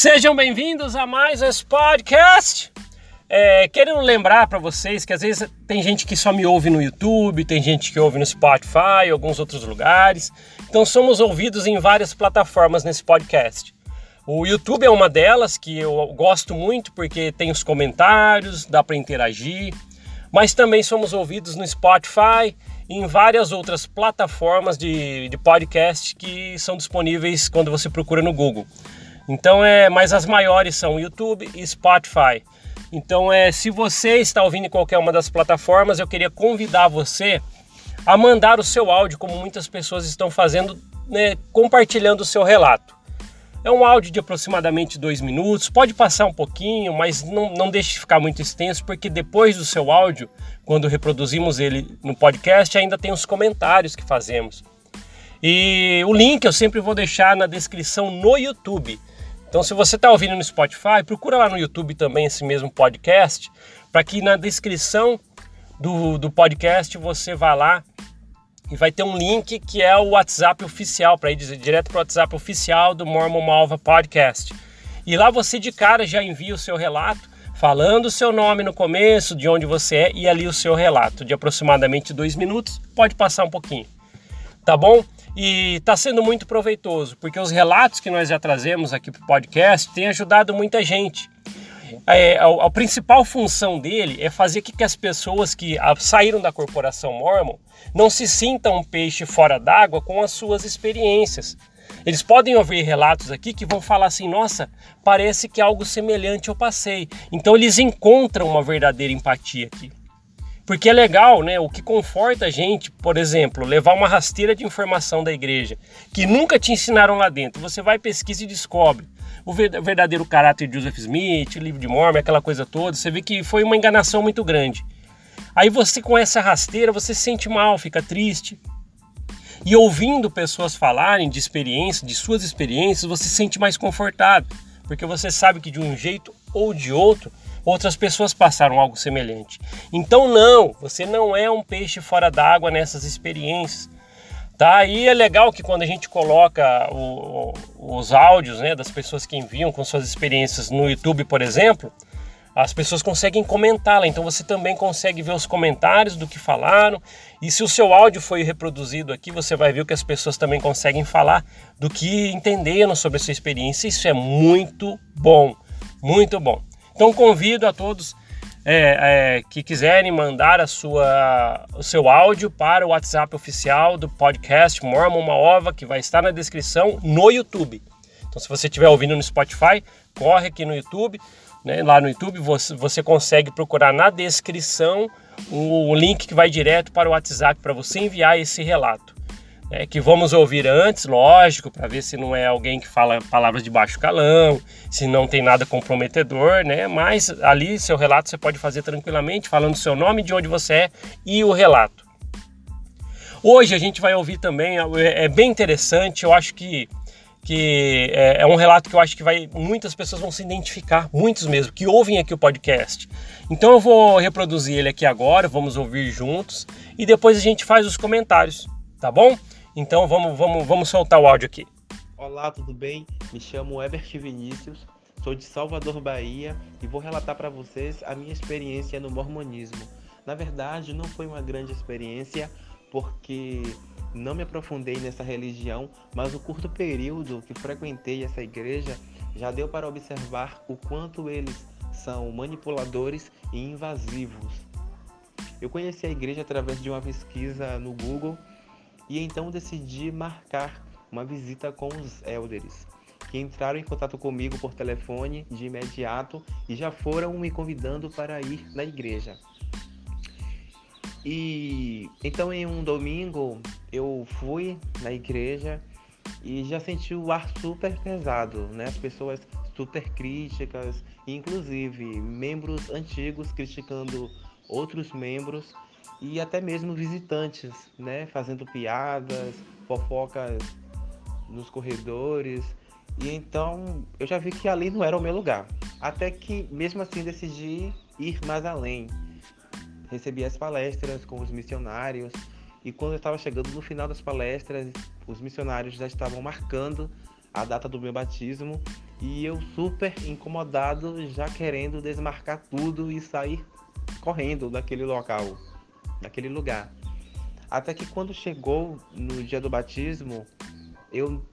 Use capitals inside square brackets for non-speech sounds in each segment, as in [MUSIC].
Sejam bem-vindos a mais esse podcast. É, querendo lembrar para vocês que às vezes tem gente que só me ouve no YouTube, tem gente que ouve no Spotify alguns outros lugares. Então somos ouvidos em várias plataformas nesse podcast. O YouTube é uma delas que eu gosto muito porque tem os comentários, dá para interagir. Mas também somos ouvidos no Spotify e em várias outras plataformas de, de podcast que são disponíveis quando você procura no Google. Então é, mas as maiores são YouTube e Spotify. Então é, se você está ouvindo em qualquer uma das plataformas, eu queria convidar você a mandar o seu áudio, como muitas pessoas estão fazendo, né, compartilhando o seu relato. É um áudio de aproximadamente dois minutos, pode passar um pouquinho, mas não, não deixe de ficar muito extenso, porque depois do seu áudio, quando reproduzimos ele no podcast, ainda tem os comentários que fazemos. E o link eu sempre vou deixar na descrição no YouTube. Então, se você está ouvindo no Spotify, procura lá no YouTube também esse mesmo podcast, para que na descrição do, do podcast você vá lá e vai ter um link que é o WhatsApp oficial, para ir direto para o WhatsApp oficial do Mormon Malva Podcast. E lá você de cara já envia o seu relato, falando o seu nome no começo, de onde você é e ali o seu relato, de aproximadamente dois minutos, pode passar um pouquinho. Tá bom? E está sendo muito proveitoso, porque os relatos que nós já trazemos aqui para o podcast têm ajudado muita gente. É, a, a, principal função dele é fazer que, que as pessoas que saíram da corporação Mormon não se sintam um peixe fora d'água com as suas experiências. Eles podem ouvir relatos aqui que vão falar assim: nossa, parece que algo semelhante eu passei. Então eles encontram uma verdadeira empatia aqui. Porque é legal, né? O que conforta a gente, por exemplo, levar uma rasteira de informação da igreja que nunca te ensinaram lá dentro. Você vai, pesquisa e descobre o verdadeiro caráter de Joseph Smith, o livro de Mormon, aquela coisa toda. Você vê que foi uma enganação muito grande. Aí você, com essa rasteira, você se sente mal, fica triste. E ouvindo pessoas falarem de experiência, de suas experiências, você se sente mais confortado, porque você sabe que de um jeito ou de outro outras pessoas passaram algo semelhante. Então não, você não é um peixe fora d'água nessas experiências. Tá? E é legal que quando a gente coloca o, os áudios né, das pessoas que enviam com suas experiências no YouTube, por exemplo, as pessoas conseguem comentá-la, então você também consegue ver os comentários do que falaram. E se o seu áudio foi reproduzido aqui, você vai ver que as pessoas também conseguem falar do que entenderam sobre a sua experiência. Isso é muito bom, muito bom. Então convido a todos é, é, que quiserem mandar a sua, o seu áudio para o WhatsApp oficial do podcast Mormon Uma Ova, que vai estar na descrição no YouTube. Então, se você estiver ouvindo no Spotify, corre aqui no YouTube. Né? Lá no YouTube você, você consegue procurar na descrição o, o link que vai direto para o WhatsApp para você enviar esse relato é, que vamos ouvir antes, lógico, para ver se não é alguém que fala palavras de baixo calão, se não tem nada comprometedor, né? Mas ali seu relato você pode fazer tranquilamente, falando seu nome, de onde você é e o relato. Hoje a gente vai ouvir também, é, é bem interessante, eu acho que, que é, é um relato que eu acho que vai muitas pessoas vão se identificar, muitos mesmo, que ouvem aqui o podcast. Então eu vou reproduzir ele aqui agora, vamos ouvir juntos e depois a gente faz os comentários, tá bom? Então vamos, vamos, vamos soltar o áudio aqui. Olá, tudo bem? Me chamo Ebert Vinícius, sou de Salvador, Bahia e vou relatar para vocês a minha experiência no mormonismo. Na verdade, não foi uma grande experiência porque não me aprofundei nessa religião, mas o curto período que frequentei essa igreja já deu para observar o quanto eles são manipuladores e invasivos. Eu conheci a igreja através de uma pesquisa no Google e então decidi marcar uma visita com os elders, que entraram em contato comigo por telefone de imediato e já foram me convidando para ir na igreja. E então em um domingo eu fui na igreja e já senti o ar super pesado, né? As pessoas super críticas, inclusive membros antigos criticando outros membros e até mesmo visitantes, né, fazendo piadas, fofocas nos corredores. E então eu já vi que ali não era o meu lugar. Até que mesmo assim decidi ir mais além. Recebi as palestras com os missionários e quando eu estava chegando no final das palestras, os missionários já estavam marcando a data do meu batismo e eu super incomodado, já querendo desmarcar tudo e sair correndo daquele local, daquele lugar. Até que quando chegou no dia do batismo, eu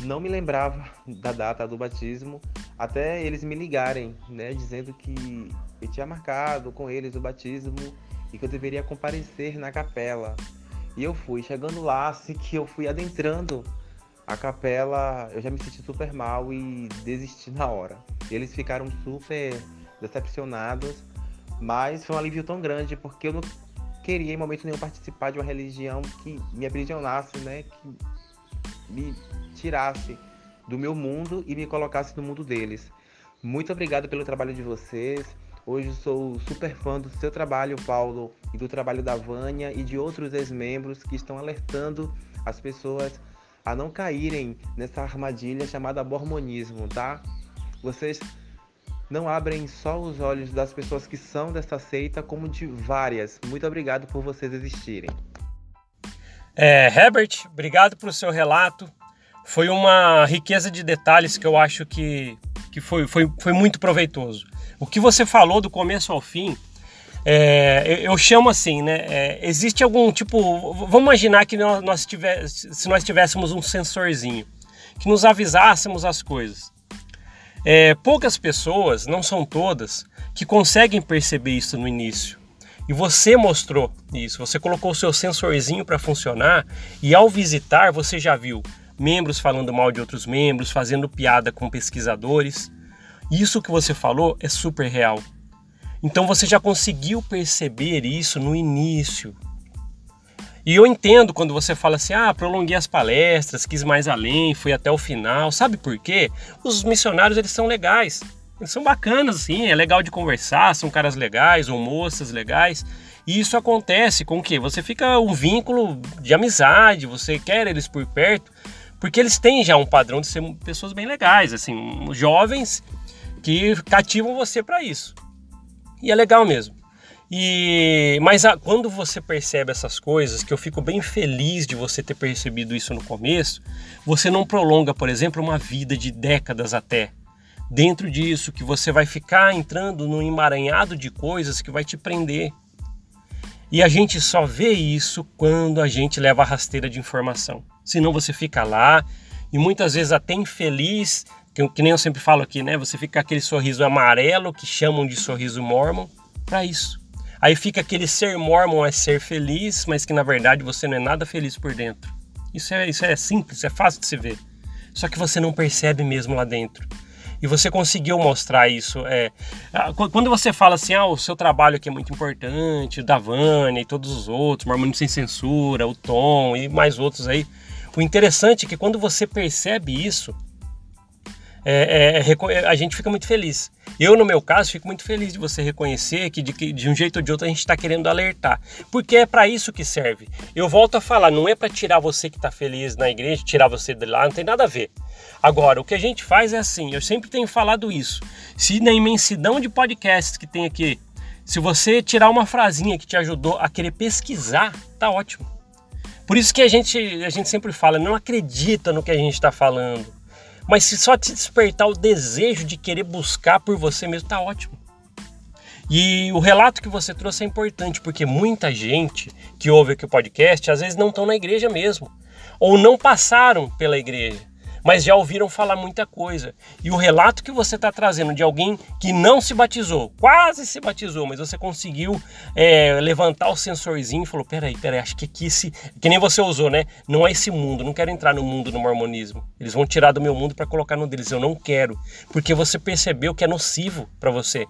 não me lembrava [LAUGHS] da data do batismo, até eles me ligarem, né, dizendo que eu tinha marcado com eles o batismo e que eu deveria comparecer na capela. E eu fui, chegando lá, [LAUGHS] assim que eu fui adentrando a capela, eu já me senti super mal e desisti na hora. Eles ficaram super decepcionados, mas foi um alívio tão grande porque eu não queria em momento nenhum participar de uma religião que me aprisionasse, né, que me tirasse do meu mundo e me colocasse no mundo deles. Muito obrigado pelo trabalho de vocês. Hoje sou super fã do seu trabalho, Paulo, e do trabalho da Vânia e de outros ex-membros que estão alertando as pessoas a não caírem nessa armadilha chamada mormonismo, tá? Vocês não abrem só os olhos das pessoas que são dessa seita, como de várias. Muito obrigado por vocês existirem. É, Herbert, obrigado pelo seu relato. Foi uma riqueza de detalhes que eu acho que, que foi, foi, foi muito proveitoso. O que você falou do começo ao fim, é, eu, chamo assim, né? É, existe algum tipo. Vamos imaginar que nós, nós tiver, se nós tivéssemos um sensorzinho que nos avisássemos as coisas. É, poucas pessoas, não são todas, que conseguem perceber isso no início. E você mostrou isso, você colocou o seu sensorzinho para funcionar e ao visitar você já viu membros falando mal de outros membros, fazendo piada com pesquisadores. Isso que você falou é super real. Então você já conseguiu perceber isso no início. E eu entendo quando você fala assim: ah, prolonguei as palestras, quis mais além, fui até o final. Sabe por quê? Os missionários eles são legais. Eles são bacanas, sim, é legal de conversar, são caras legais ou moças legais. E isso acontece com o quê? Você fica um vínculo de amizade, você quer eles por perto, porque eles têm já um padrão de ser pessoas bem legais, assim, jovens que cativam você para isso. E é legal mesmo. E mas a, quando você percebe essas coisas, que eu fico bem feliz de você ter percebido isso no começo, você não prolonga, por exemplo, uma vida de décadas até. Dentro disso, que você vai ficar entrando num emaranhado de coisas que vai te prender. E a gente só vê isso quando a gente leva a rasteira de informação. Senão você fica lá e muitas vezes até infeliz, que, que nem eu sempre falo aqui, né? Você fica aquele sorriso amarelo que chamam de sorriso mormon para isso. Aí fica aquele ser mormon é ser feliz, mas que na verdade você não é nada feliz por dentro. Isso é, isso é simples, é fácil de se ver. Só que você não percebe mesmo lá dentro. E você conseguiu mostrar isso. É, quando você fala assim, ah, o seu trabalho aqui é muito importante, da Vânia e todos os outros, Mormônio Sem Censura, o Tom e mais outros aí. O interessante é que quando você percebe isso, é, é, é a gente fica muito feliz. Eu, no meu caso, fico muito feliz de você reconhecer que de, de um jeito ou de outro a gente está querendo alertar. Porque é para isso que serve. Eu volto a falar, não é para tirar você que está feliz na igreja, tirar você de lá, não tem nada a ver. Agora, o que a gente faz é assim, eu sempre tenho falado isso. Se na imensidão de podcasts que tem aqui, se você tirar uma frasinha que te ajudou a querer pesquisar, tá ótimo. Por isso que a gente, a gente sempre fala, não acredita no que a gente está falando. Mas se só te despertar o desejo de querer buscar por você mesmo, tá ótimo. E o relato que você trouxe é importante, porque muita gente que ouve aqui o podcast às vezes não estão na igreja mesmo, ou não passaram pela igreja mas já ouviram falar muita coisa. E o relato que você está trazendo de alguém que não se batizou, quase se batizou, mas você conseguiu é, levantar o sensorzinho e falou: peraí, peraí, acho que aqui se. Que nem você usou, né? Não é esse mundo, não quero entrar no mundo do mormonismo. Eles vão tirar do meu mundo para colocar no deles. Eu não quero, porque você percebeu que é nocivo para você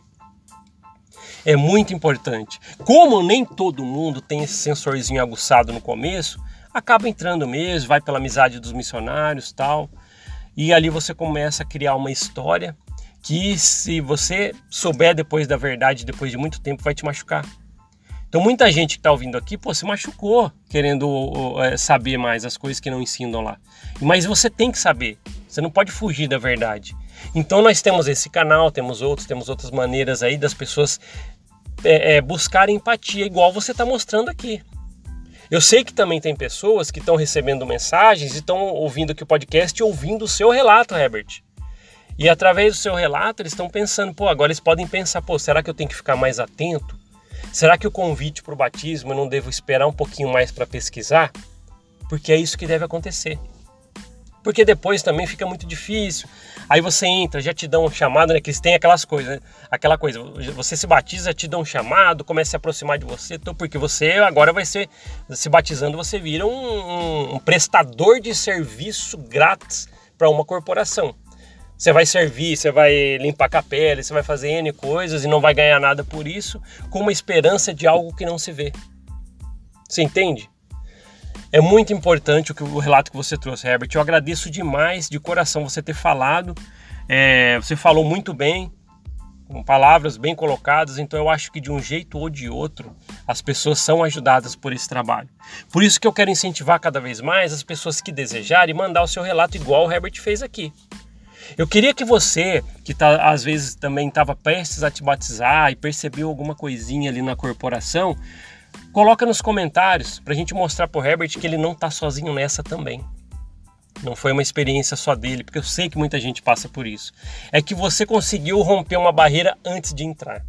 é muito importante. Como nem todo mundo tem esse sensorzinho aguçado no começo, acaba entrando mesmo, vai pela amizade dos missionários, tal. E ali você começa a criar uma história que, se você souber depois da verdade, depois de muito tempo, vai te machucar. Então, muita gente que está ouvindo aqui, pô, se machucou querendo é, saber mais as coisas que não ensinam lá. Mas você tem que saber, você não pode fugir da verdade. Então, nós temos esse canal, temos outros, temos outras maneiras aí das pessoas é, é, buscarem empatia, igual você está mostrando aqui. Eu sei que também tem pessoas que estão recebendo mensagens e estão ouvindo aqui o podcast e ouvindo o seu relato, Herbert. E através do seu relato, eles estão pensando, pô, agora eles podem pensar, pô, será que eu tenho que ficar mais atento? Será que o convite para o batismo eu não devo esperar um pouquinho mais para pesquisar? Porque é isso que deve acontecer. Porque depois também fica muito difícil. Aí você entra, já te dão um chamado, né? Que eles têm aquelas coisas, né? aquela coisa, você se batiza, te dão um chamado, começa a se aproximar de você, porque você agora vai ser, se batizando, você vira um, um, um prestador de serviço grátis para uma corporação. Você vai servir, você vai limpar a capela, você vai fazer N coisas e não vai ganhar nada por isso, com uma esperança de algo que não se vê. Você entende? É muito importante o, que, o relato que você trouxe, Herbert. Eu agradeço demais, de coração, você ter falado. É, você falou muito bem, com palavras bem colocadas, então eu acho que de um jeito ou de outro as pessoas são ajudadas por esse trabalho. Por isso que eu quero incentivar cada vez mais as pessoas que desejarem mandar o seu relato igual o Herbert fez aqui. Eu queria que você, que tá, às vezes também estava prestes a te batizar e percebeu alguma coisinha ali na corporação, Coloca nos comentários para a gente mostrar para o Herbert que ele não está sozinho nessa também. Não foi uma experiência só dele, porque eu sei que muita gente passa por isso. É que você conseguiu romper uma barreira antes de entrar.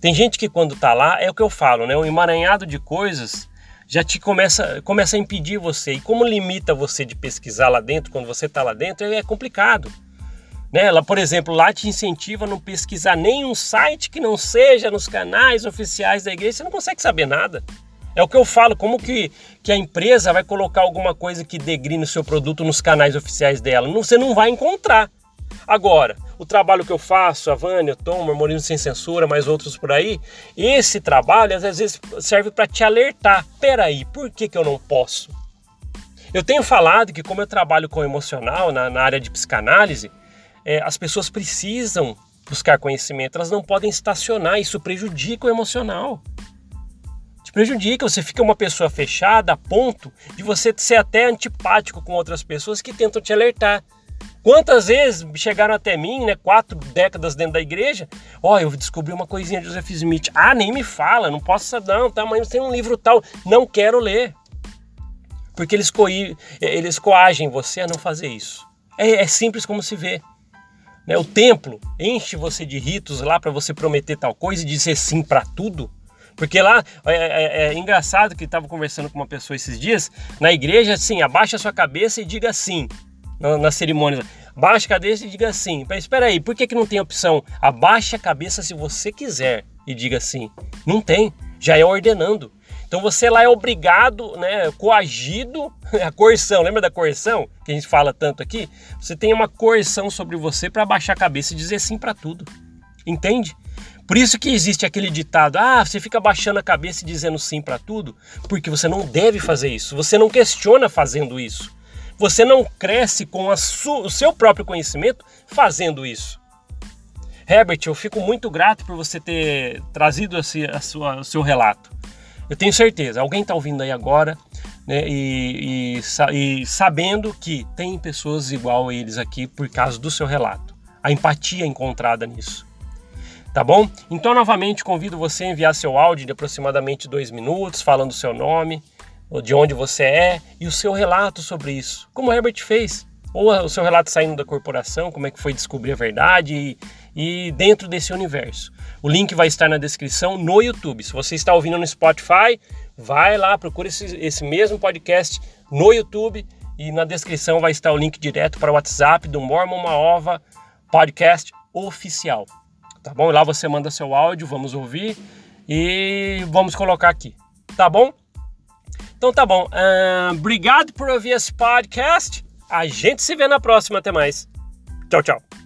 Tem gente que quando está lá, é o que eu falo, né? Um emaranhado de coisas já te começa, começa a impedir você. E como limita você de pesquisar lá dentro, quando você está lá dentro, é complicado. Né? Ela, por exemplo, lá te incentiva a não pesquisar nenhum site que não seja nos canais oficiais da igreja, você não consegue saber nada. É o que eu falo, como que, que a empresa vai colocar alguma coisa que degrine o seu produto nos canais oficiais dela? Não, você não vai encontrar. Agora, o trabalho que eu faço, a Vânia, o Tom, Mormonismo Sem Censura, mais outros por aí, esse trabalho às vezes serve para te alertar. Peraí, por que, que eu não posso? Eu tenho falado que como eu trabalho com emocional na, na área de psicanálise, é, as pessoas precisam buscar conhecimento, elas não podem estacionar, isso prejudica o emocional. Te prejudica, você fica uma pessoa fechada a ponto de você ser até antipático com outras pessoas que tentam te alertar. Quantas vezes chegaram até mim, né, quatro décadas dentro da igreja, ó, oh, eu descobri uma coisinha de Joseph Smith. Ah, nem me fala, não posso não, tá, mas tem um livro tal, não quero ler. Porque eles, coí, eles coagem você a não fazer isso. É, é simples como se vê. Né? O templo enche você de ritos lá para você prometer tal coisa e dizer sim para tudo. Porque lá é, é, é engraçado que estava conversando com uma pessoa esses dias na igreja, assim, abaixa a sua cabeça e diga sim na, na cerimônia. Baixa a cabeça e diga sim. Mas espera aí, por que, que não tem opção? Abaixa a cabeça se você quiser e diga sim. Não tem, já é ordenando. Então você lá é obrigado, né, coagido, [LAUGHS] a coerção, lembra da coerção que a gente fala tanto aqui? Você tem uma coerção sobre você para baixar a cabeça e dizer sim para tudo. Entende? Por isso que existe aquele ditado: "Ah, você fica baixando a cabeça e dizendo sim para tudo", porque você não deve fazer isso. Você não questiona fazendo isso. Você não cresce com o seu próprio conhecimento fazendo isso. Herbert, eu fico muito grato por você ter trazido esse, a sua, o seu relato. Eu tenho certeza, alguém está ouvindo aí agora né, e, e, e, sabendo que tem pessoas igual a eles aqui por causa do seu relato. A empatia encontrada nisso. Tá bom? Então, novamente, convido você a enviar seu áudio de aproximadamente dois minutos, falando o seu nome, de onde você é e o seu relato sobre isso, como o Herbert fez. Ou o seu relato saindo da corporação, como é que foi descobrir a verdade e, e dentro desse universo. O link vai estar na descrição no YouTube. Se você está ouvindo no Spotify, vai lá, procura esse, esse mesmo podcast no YouTube e na descrição vai estar o link direto para o WhatsApp do Mormon Maova Podcast Oficial. Tá bom? Lá você manda seu áudio, vamos ouvir e vamos colocar aqui. Tá bom? Então tá bom. Uh, obrigado por ouvir esse podcast. A gente se vê na próxima. Até mais. Tchau, tchau.